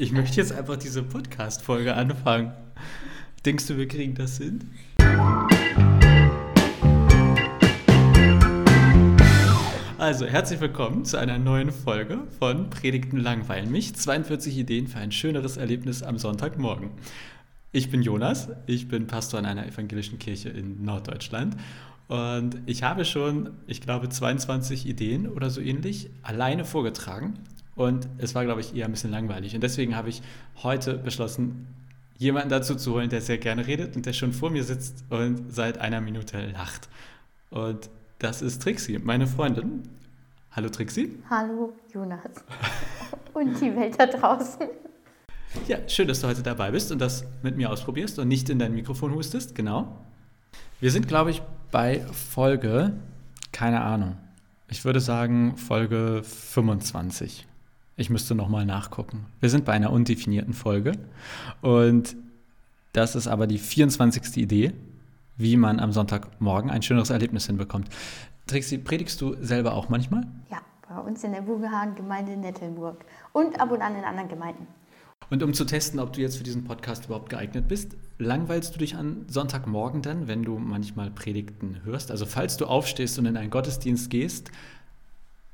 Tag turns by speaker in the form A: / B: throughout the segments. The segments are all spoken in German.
A: Ich möchte jetzt einfach diese Podcast-Folge anfangen. Denkst du, wir kriegen das hin? Also, herzlich willkommen zu einer neuen Folge von Predigten langweilen mich. 42 Ideen für ein schöneres Erlebnis am Sonntagmorgen. Ich bin Jonas, ich bin Pastor in einer evangelischen Kirche in Norddeutschland und ich habe schon, ich glaube, 22 Ideen oder so ähnlich alleine vorgetragen und es war, glaube ich, eher ein bisschen langweilig. Und deswegen habe ich heute beschlossen, jemanden dazu zu holen, der sehr gerne redet und der schon vor mir sitzt und seit einer Minute lacht. Und das ist Trixie, meine Freundin. Hallo Trixie.
B: Hallo Jonas. und die Welt da draußen.
A: Ja, schön, dass du heute dabei bist und das mit mir ausprobierst und nicht in dein Mikrofon hustest, genau. Wir sind, glaube ich, bei Folge, keine Ahnung, ich würde sagen Folge 25. Ich müsste nochmal nachgucken. Wir sind bei einer undefinierten Folge und das ist aber die 24. Idee, wie man am Sonntagmorgen ein schöneres Erlebnis hinbekommt. Trixie, predigst du selber auch manchmal?
B: Ja, bei uns in der Bugehagen-Gemeinde Nettelburg und ab und an in anderen Gemeinden.
A: Und um zu testen, ob du jetzt für diesen Podcast überhaupt geeignet bist, langweilst du dich an Sonntagmorgen dann, wenn du manchmal Predigten hörst? Also falls du aufstehst und in einen Gottesdienst gehst,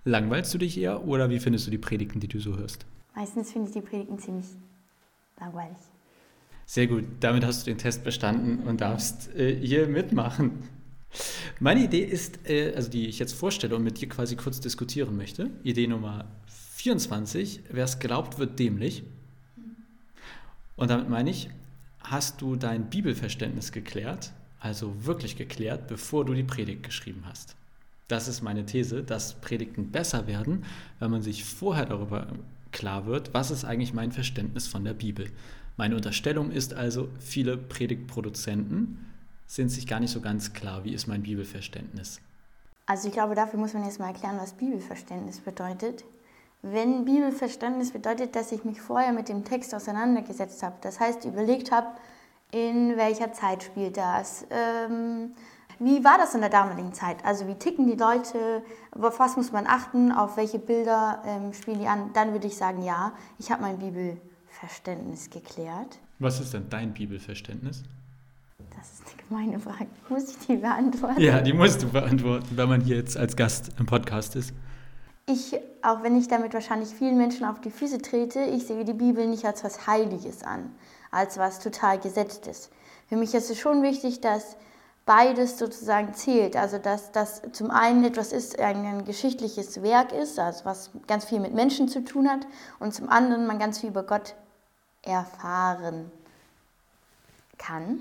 A: langweilst du dich eher oder wie findest du die Predigten, die du so hörst?
B: Meistens finde ich die Predigten ziemlich langweilig.
A: Sehr gut, damit hast du den Test bestanden und darfst äh, hier mitmachen. Meine Idee ist, äh, also die ich jetzt vorstelle und mit dir quasi kurz diskutieren möchte, Idee Nummer 24, wer es glaubt, wird dämlich. Und damit meine ich, hast du dein Bibelverständnis geklärt, also wirklich geklärt, bevor du die Predigt geschrieben hast. Das ist meine These, dass Predigten besser werden, wenn man sich vorher darüber klar wird, was ist eigentlich mein Verständnis von der Bibel. Meine Unterstellung ist also, viele Predigtproduzenten sind sich gar nicht so ganz klar, wie ist mein Bibelverständnis.
B: Also ich glaube, dafür muss man jetzt mal erklären, was Bibelverständnis bedeutet. Wenn Bibelverständnis bedeutet, dass ich mich vorher mit dem Text auseinandergesetzt habe, das heißt überlegt habe, in welcher Zeit spielt das, ähm, wie war das in der damaligen Zeit? Also wie ticken die Leute, auf was muss man achten, auf welche Bilder ähm, spielen die an, dann würde ich sagen, ja, ich habe mein Bibelverständnis Verständnis geklärt.
A: Was ist denn dein Bibelverständnis?
B: Das ist eine gemeine Frage. Muss ich die beantworten?
A: Ja, die musst du beantworten, wenn man hier jetzt als Gast im Podcast ist.
B: Ich, auch wenn ich damit wahrscheinlich vielen Menschen auf die Füße trete, ich sehe die Bibel nicht als was Heiliges an, als was total Gesetztes. Für mich ist es schon wichtig, dass beides sozusagen zählt. Also dass das zum einen etwas ist, ein geschichtliches Werk ist, also was ganz viel mit Menschen zu tun hat, und zum anderen man ganz viel über Gott erfahren kann.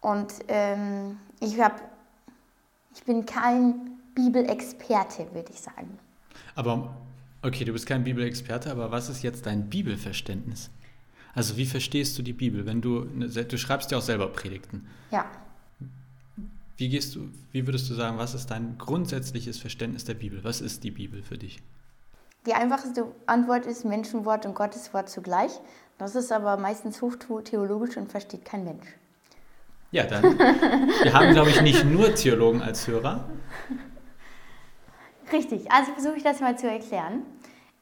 B: Und ähm, ich, hab, ich bin kein Bibelexperte, würde ich sagen.
A: Aber, okay, du bist kein Bibelexperte, aber was ist jetzt dein Bibelverständnis? Also wie verstehst du die Bibel? Wenn du, ne, du schreibst ja auch selber Predigten.
B: Ja.
A: Wie gehst du, wie würdest du sagen, was ist dein grundsätzliches Verständnis der Bibel? Was ist die Bibel für dich?
B: Die einfachste Antwort ist Menschenwort und Gotteswort zugleich. Das ist aber meistens hochtheologisch und versteht kein Mensch.
A: Ja, dann. Wir haben, glaube ich, nicht nur Theologen als Hörer.
B: Richtig, also versuche ich das mal zu erklären.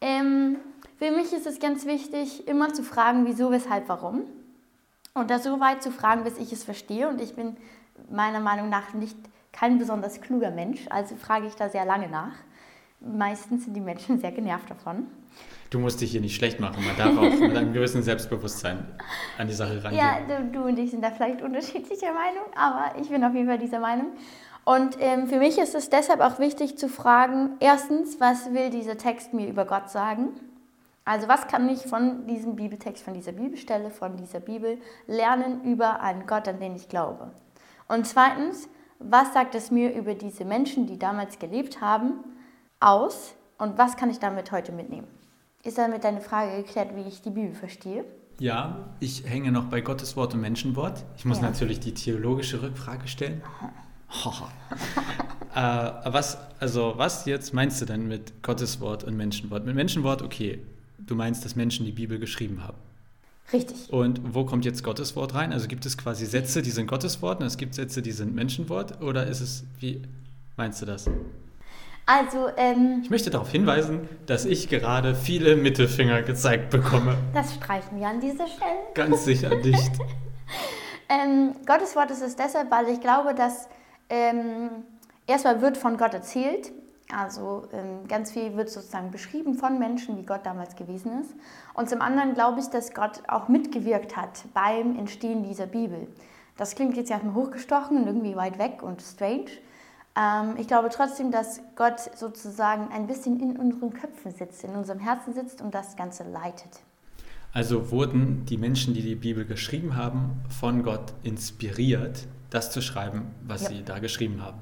B: Ähm, für mich ist es ganz wichtig, immer zu fragen, wieso, weshalb, warum. Und das so weit zu fragen, bis ich es verstehe. Und ich bin meiner Meinung nach nicht kein besonders kluger Mensch, also frage ich da sehr lange nach meistens sind die Menschen sehr genervt davon.
A: Du musst dich hier nicht schlecht machen. Man darf auch mit einem gewissen Selbstbewusstsein an die Sache rangehen.
B: Ja, du, du und ich sind da vielleicht unterschiedlicher Meinung, aber ich bin auf jeden Fall dieser Meinung. Und ähm, für mich ist es deshalb auch wichtig zu fragen, erstens, was will dieser Text mir über Gott sagen? Also was kann ich von diesem Bibeltext, von dieser Bibelstelle, von dieser Bibel lernen über einen Gott, an den ich glaube? Und zweitens, was sagt es mir über diese Menschen, die damals gelebt haben aus und was kann ich damit heute mitnehmen? Ist damit deine Frage geklärt, wie ich die Bibel verstehe?
A: Ja, ich hänge noch bei Gottes Wort und Menschenwort. Ich muss ja. natürlich die theologische Rückfrage stellen. äh, was, also, was jetzt meinst du denn mit Gottes Wort und Menschenwort? Mit Menschenwort, okay, du meinst, dass Menschen die Bibel geschrieben haben.
B: Richtig.
A: Und wo kommt jetzt Gottes Wort rein? Also gibt es quasi Sätze, die sind Gottes Wort und es gibt Sätze, die sind Menschenwort? Oder ist es, wie meinst du das?
B: Also, ähm,
A: Ich möchte darauf hinweisen, dass ich gerade viele Mittelfinger gezeigt bekomme.
B: das streichen wir an dieser Stelle.
A: Ganz sicher nicht.
B: Ähm, Gottes Wort ist es deshalb, weil ich glaube, dass ähm, erstmal wird von Gott erzählt. Also ähm, ganz viel wird sozusagen beschrieben von Menschen, wie Gott damals gewesen ist. Und zum anderen glaube ich, dass Gott auch mitgewirkt hat beim Entstehen dieser Bibel. Das klingt jetzt erstmal hochgestochen und irgendwie weit weg und strange. Ähm, ich glaube trotzdem, dass Gott sozusagen ein bisschen in unseren Köpfen sitzt, in unserem Herzen sitzt und das Ganze leitet.
A: Also wurden die Menschen, die die Bibel geschrieben haben, von Gott inspiriert, das zu schreiben, was
B: Ja.
A: sie da geschrieben haben.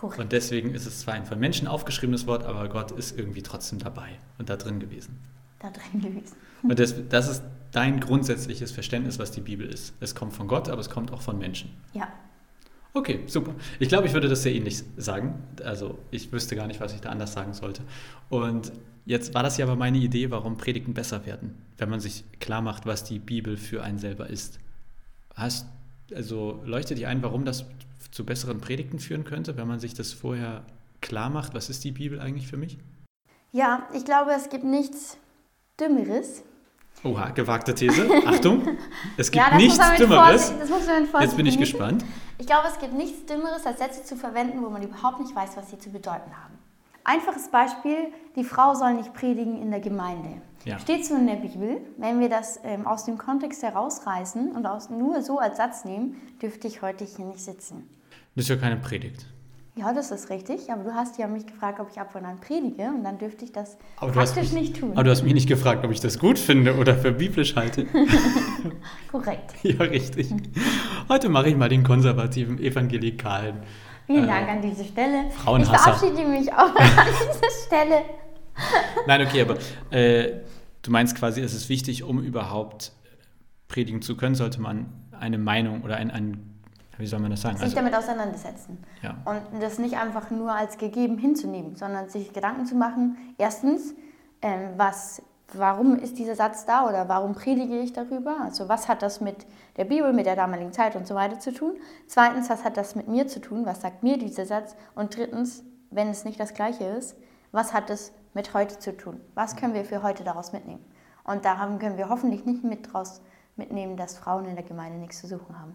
B: Korrekt.
A: Und deswegen ist es zwar ein von Menschen aufgeschriebenes Wort, aber Gott ist irgendwie trotzdem dabei und da drin gewesen.
B: Da drin gewesen.
A: Und das, das ist dein grundsätzliches Verständnis, was die Bibel ist. Es kommt von Gott, aber es kommt auch von Menschen.
B: Ja.
A: Okay, super. Ich glaube, ich würde das sehr ähnlich sagen. Also ich wüsste gar nicht, was ich da anders sagen sollte. Und jetzt war das ja aber meine Idee, warum Predigten besser werden, wenn man sich klar macht, was die Bibel für einen selber ist. Hast, also leuchtet dir ein, warum das zu besseren Predigten führen könnte, wenn man sich das vorher klar macht, was ist die Bibel eigentlich für mich?
B: Ja, ich glaube, es gibt nichts Dümmeres.
A: Oha, gewagte These. Achtung, es gibt
B: ja,
A: nichts Dümmeres. Jetzt bin ich gespannt.
B: Ich glaube, es gibt nichts Dümmeres, als Sätze zu verwenden, wo man überhaupt nicht weiß, was sie zu bedeuten haben. Einfaches Beispiel, die Frau soll nicht predigen in der Gemeinde.
A: Ja.
B: Steht so in der Bibel. Wenn wir das ähm, aus dem Kontext herausreißen und aus, nur so als Satz nehmen, dürfte ich heute hier nicht sitzen.
A: Das ist ja keine Predigt.
B: Ja, das ist richtig, aber du hast ja mich gefragt, ob ich ab und an predige und dann dürfte ich das
A: Aber
B: praktisch
A: mich,
B: nicht tun.
A: aber du hast mich nicht gefragt, ob ich das gut finde oder für biblisch halte.
B: Korrekt.
A: ja, richtig. Heute mache ich mal den konservativen Evangelikalen.
B: Vielen
A: Äh,
B: Dank an diese Stelle. Ich
A: Frauenhasser.
B: verabschiede mich auch an dieser Stelle.
A: Nein, okay, aber äh, du meinst quasi, es ist wichtig, um überhaupt predigen zu können, sollte man eine Meinung oder ein, ein wie soll man das sagen?
B: Sich
A: Also,
B: damit auseinandersetzen.
A: ja.
B: Und das nicht einfach nur als gegeben hinzunehmen, sondern sich Gedanken zu machen, erstens, ähm, was, warum ist dieser Satz da oder warum predige ich darüber? Also was hat das mit der Bibel, mit der damaligen Zeit und so weiter zu tun? Zweitens, was hat das mit mir zu tun? Was sagt mir dieser Satz? Und drittens, wenn es nicht das Gleiche ist, was hat es mit heute zu tun? Was können wir für heute daraus mitnehmen? Und da haben, können wir hoffentlich nicht mit draus mitnehmen, dass Frauen in der Gemeinde nichts zu suchen haben.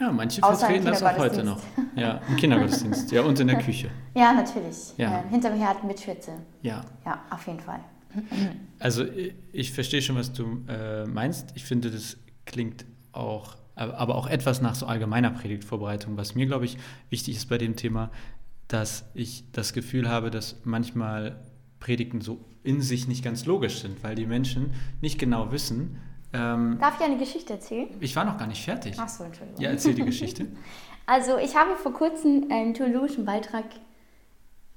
A: ja, manche
B: Außer
A: vertreten das auch heute noch. Ja, im Kindergottesdienst. Ja, und in der Küche.
B: Ja, natürlich.
A: Ja.
B: Hinterm Herd mit Schürze.
A: Ja.
B: Ja, auf jeden Fall.
A: Also ich, ich verstehe schon, was du äh, meinst. Ich finde, das klingt auch, aber aber auch etwas nach so allgemeiner Predigtvorbereitung. Was mir, glaube ich, wichtig ist bei dem Thema, dass ich das Gefühl habe, dass manchmal Predigten so in sich nicht ganz logisch sind, weil die Menschen nicht genau wissen. Ähm,
B: Darf ich eine Geschichte erzählen?
A: ich war noch gar nicht fertig.
B: Ach so, Entschuldigung.
A: Ja, erzähl die Geschichte.
B: Also, ich habe vor kurzem einen theologischen Beitrag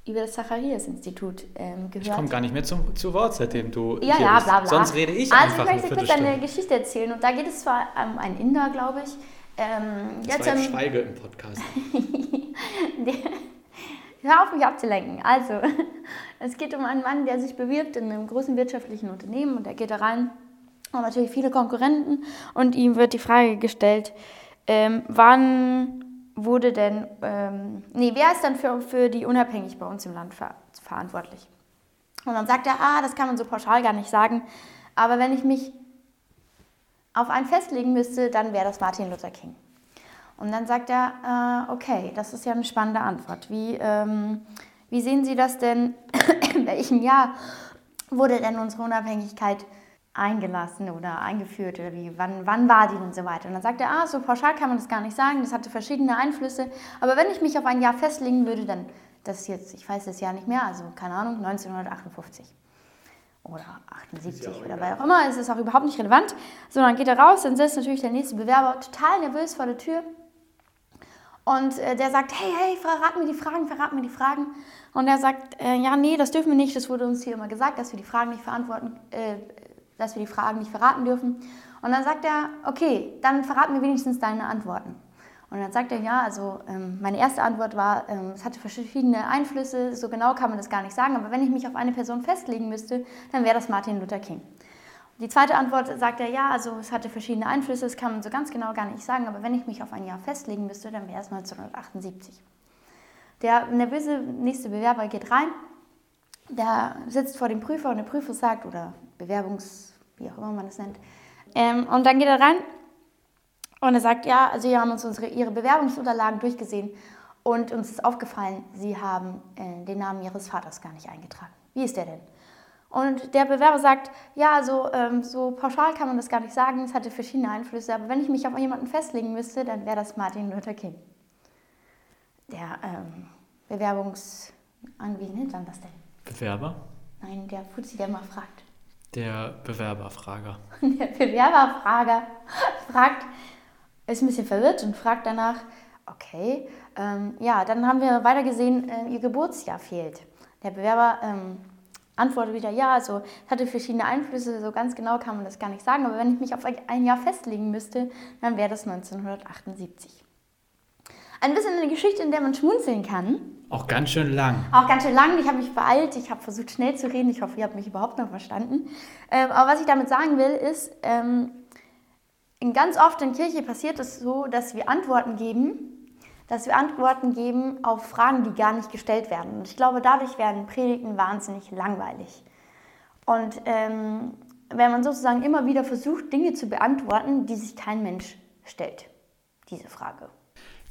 B: über das Zacharias-Institut ähm, gehört.
A: Ich komme gar nicht mehr zum, zu Wort, seitdem du
B: ja,
A: hier
B: ja, bla bla.
A: Sonst rede ich
B: also,
A: einfach
B: ich
A: eine
B: möchte kurz eine Geschichte erzählen. Und da geht es zwar um einen Inder, glaube ich. Ähm,
A: Das
B: jetzt,
A: war jetzt
B: ähm,
A: Schweige im Podcast.
B: Hör auf, mich abzulenken. Also, es geht um einen Mann, der sich bewirbt in einem großen wirtschaftlichen Unternehmen und er geht da rein. Und natürlich viele Konkurrenten und ihm wird die Frage gestellt, ähm, wann wurde denn, ähm, nee, wer ist dann für, für die Unabhängig bei uns im Land ver verantwortlich? Und dann sagt er, ah, das kann man so pauschal gar nicht sagen, aber wenn ich mich auf einen festlegen müsste, dann wäre das Martin Luther King. Und dann sagt er, äh, okay, das ist ja eine spannende Antwort. Wie, ähm, wie sehen Sie das denn? In welchem Jahr wurde denn unsere Unabhängigkeit eingelassen oder eingeführt? Oder wie, wann, wann war die und so weiter? Und dann sagt er, ah, so pauschal kann man das gar nicht sagen, das hatte verschiedene Einflüsse. Aber wenn ich mich auf ein Jahr festlegen würde, dann, das jetzt, ich weiß das Jahr nicht mehr, also keine Ahnung, 1958 oder 78 oder wer auch immer, es ist auch überhaupt nicht relevant. So, dann geht er raus, dann sitzt natürlich der nächste Bewerber total nervös vor der Tür und äh, der sagt, hey, hey, verrat mir die Fragen, verrat mir die Fragen. Und er sagt, äh, ja, nee, das dürfen wir nicht, das wurde uns hier immer gesagt, dass wir die Fragen nicht verantworten, äh, dass wir die Fragen nicht verraten dürfen. Und dann sagt er, okay, dann verrat mir wenigstens deine Antworten. Und dann sagt er, ja, also ähm, meine erste Antwort war, ähm, es hatte verschiedene Einflüsse, so genau kann man das gar nicht sagen, aber wenn ich mich auf eine Person festlegen müsste, dann wäre das Martin Luther King. Die zweite Antwort sagt er, ja, also es hatte verschiedene Einflüsse, das kann man so ganz genau gar nicht sagen, aber wenn ich mich auf ein Jahr festlegen müsste, dann wäre es 1978. der nervöse nächste Bewerber geht rein, der sitzt vor dem Prüfer und der Prüfer sagt, oder Bewerbungs, wie auch immer man das nennt, ähm, und dann geht er rein und er sagt, ja, also wir haben uns unsere, Ihre Bewerbungsunterlagen durchgesehen und uns ist aufgefallen, Sie haben äh, den Namen Ihres Vaters gar nicht eingetragen. Wie ist der denn? Und der Bewerber sagt, ja, also ähm, so pauschal kann man das gar nicht sagen, es hatte verschiedene Einflüsse, aber wenn ich mich auf jemanden festlegen müsste, dann wäre das Martin Luther King. Der ähm, Bewerbungs... An, nennt man das denn?
A: Bewerber?
B: Nein, der Fuzzi, der mal fragt.
A: Der Bewerberfrager.
B: Der Bewerberfrager fragt, ist ein bisschen verwirrt und fragt danach, okay, ähm, ja, dann haben wir weiter gesehen, äh, ihr Geburtsjahr fehlt. Der Bewerber ähm, antwortet wieder, ja, also es hatte verschiedene Einflüsse, so ganz genau kann man das gar nicht sagen, aber wenn ich mich auf ein Jahr festlegen müsste, dann wäre das 1978. Ein bisschen eine Geschichte, in der man schmunzeln kann.
A: Auch ganz schön lang.
B: Auch ganz schön lang. Ich habe mich beeilt. Ich habe versucht, schnell zu reden. Ich hoffe, ihr habt mich überhaupt noch verstanden. Ähm, aber was ich damit sagen will, ist, ähm, ganz oft in Kirche passiert es so, dass wir Antworten geben, dass wir Antworten geben auf Fragen, die gar nicht gestellt werden. Und ich glaube, dadurch werden Predigten wahnsinnig langweilig. Und ähm, wenn man sozusagen immer wieder versucht, Dinge zu beantworten, die sich kein Mensch stellt, diese Frage.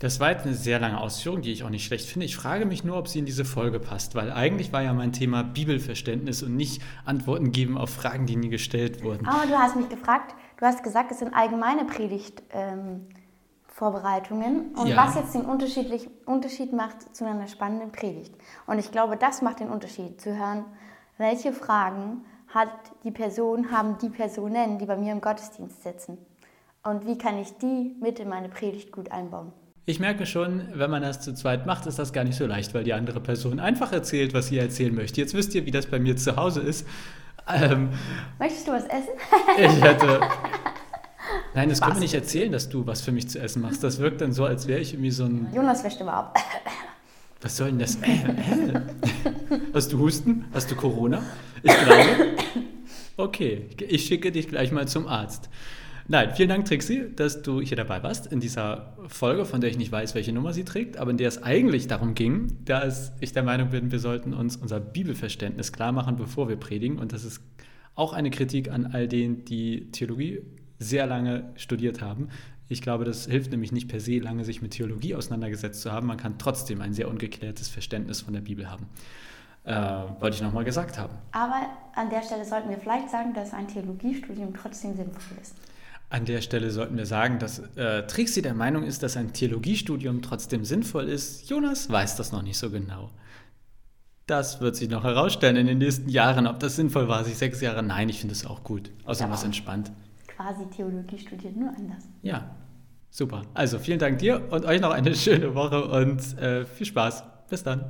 A: Das war jetzt eine sehr lange Ausführung, die ich auch nicht schlecht finde. Ich frage mich nur, ob sie in diese Folge passt, weil eigentlich war ja mein Thema Bibelverständnis und nicht Antworten geben auf Fragen, die nie gestellt wurden.
B: Aber du hast mich gefragt, du hast gesagt, es sind allgemeine Predigtvorbereitungen ähm, und ja. was jetzt den Unterschied macht zu einer spannenden Predigt. Und ich glaube, das macht den Unterschied, zu hören, welche Fragen hat die Person, haben die Personen, die bei mir im Gottesdienst sitzen. Und wie kann ich die mit in meine Predigt gut einbauen?
A: Ich merke schon, wenn man das zu zweit macht, ist das gar nicht so leicht, weil die andere Person einfach erzählt, was sie erzählen möchte. Jetzt wisst ihr, wie das bei mir zu Hause ist.
B: Ähm, Möchtest du was essen?
A: ich hätte. Nein, das können wir nicht erzählen, dass du was für mich zu essen machst. Das wirkt dann so, als wäre ich irgendwie so ein.
B: Jonas wäscht immer ab.
A: Was soll denn das? Äh, äh. Hast du Husten? Hast du Corona? Ich glaube. Okay, ich schicke dich gleich mal zum Arzt. Nein, vielen Dank, Trixie, dass du hier dabei warst in dieser Folge, von der ich nicht weiß, welche Nummer sie trägt, aber in der es eigentlich darum ging, dass ich der Meinung bin, wir sollten uns unser Bibelverständnis klar machen, bevor wir predigen. Und das ist auch eine Kritik an all denen, die Theologie sehr lange studiert haben. Ich glaube, das hilft nämlich nicht per se, lange sich mit Theologie auseinandergesetzt zu haben. Man kann trotzdem ein sehr ungeklärtes Verständnis von der Bibel haben. Äh, wollte ich nochmal gesagt haben.
B: Aber an der Stelle sollten wir vielleicht sagen, dass ein Theologiestudium trotzdem sinnvoll ist.
A: An der Stelle sollten wir sagen, dass äh, Trixie der Meinung ist, dass ein Theologiestudium trotzdem sinnvoll ist. Jonas weiß das noch nicht so genau. Das wird sich noch herausstellen in den nächsten Jahren, ob das sinnvoll war, sich sechs Jahre. Nein, ich finde es auch gut. Außerdem ja, was entspannt.
B: Quasi Theologie studiert, nur anders.
A: Ja, super. Also vielen Dank dir und euch noch eine schöne Woche und äh, viel Spaß. Bis dann.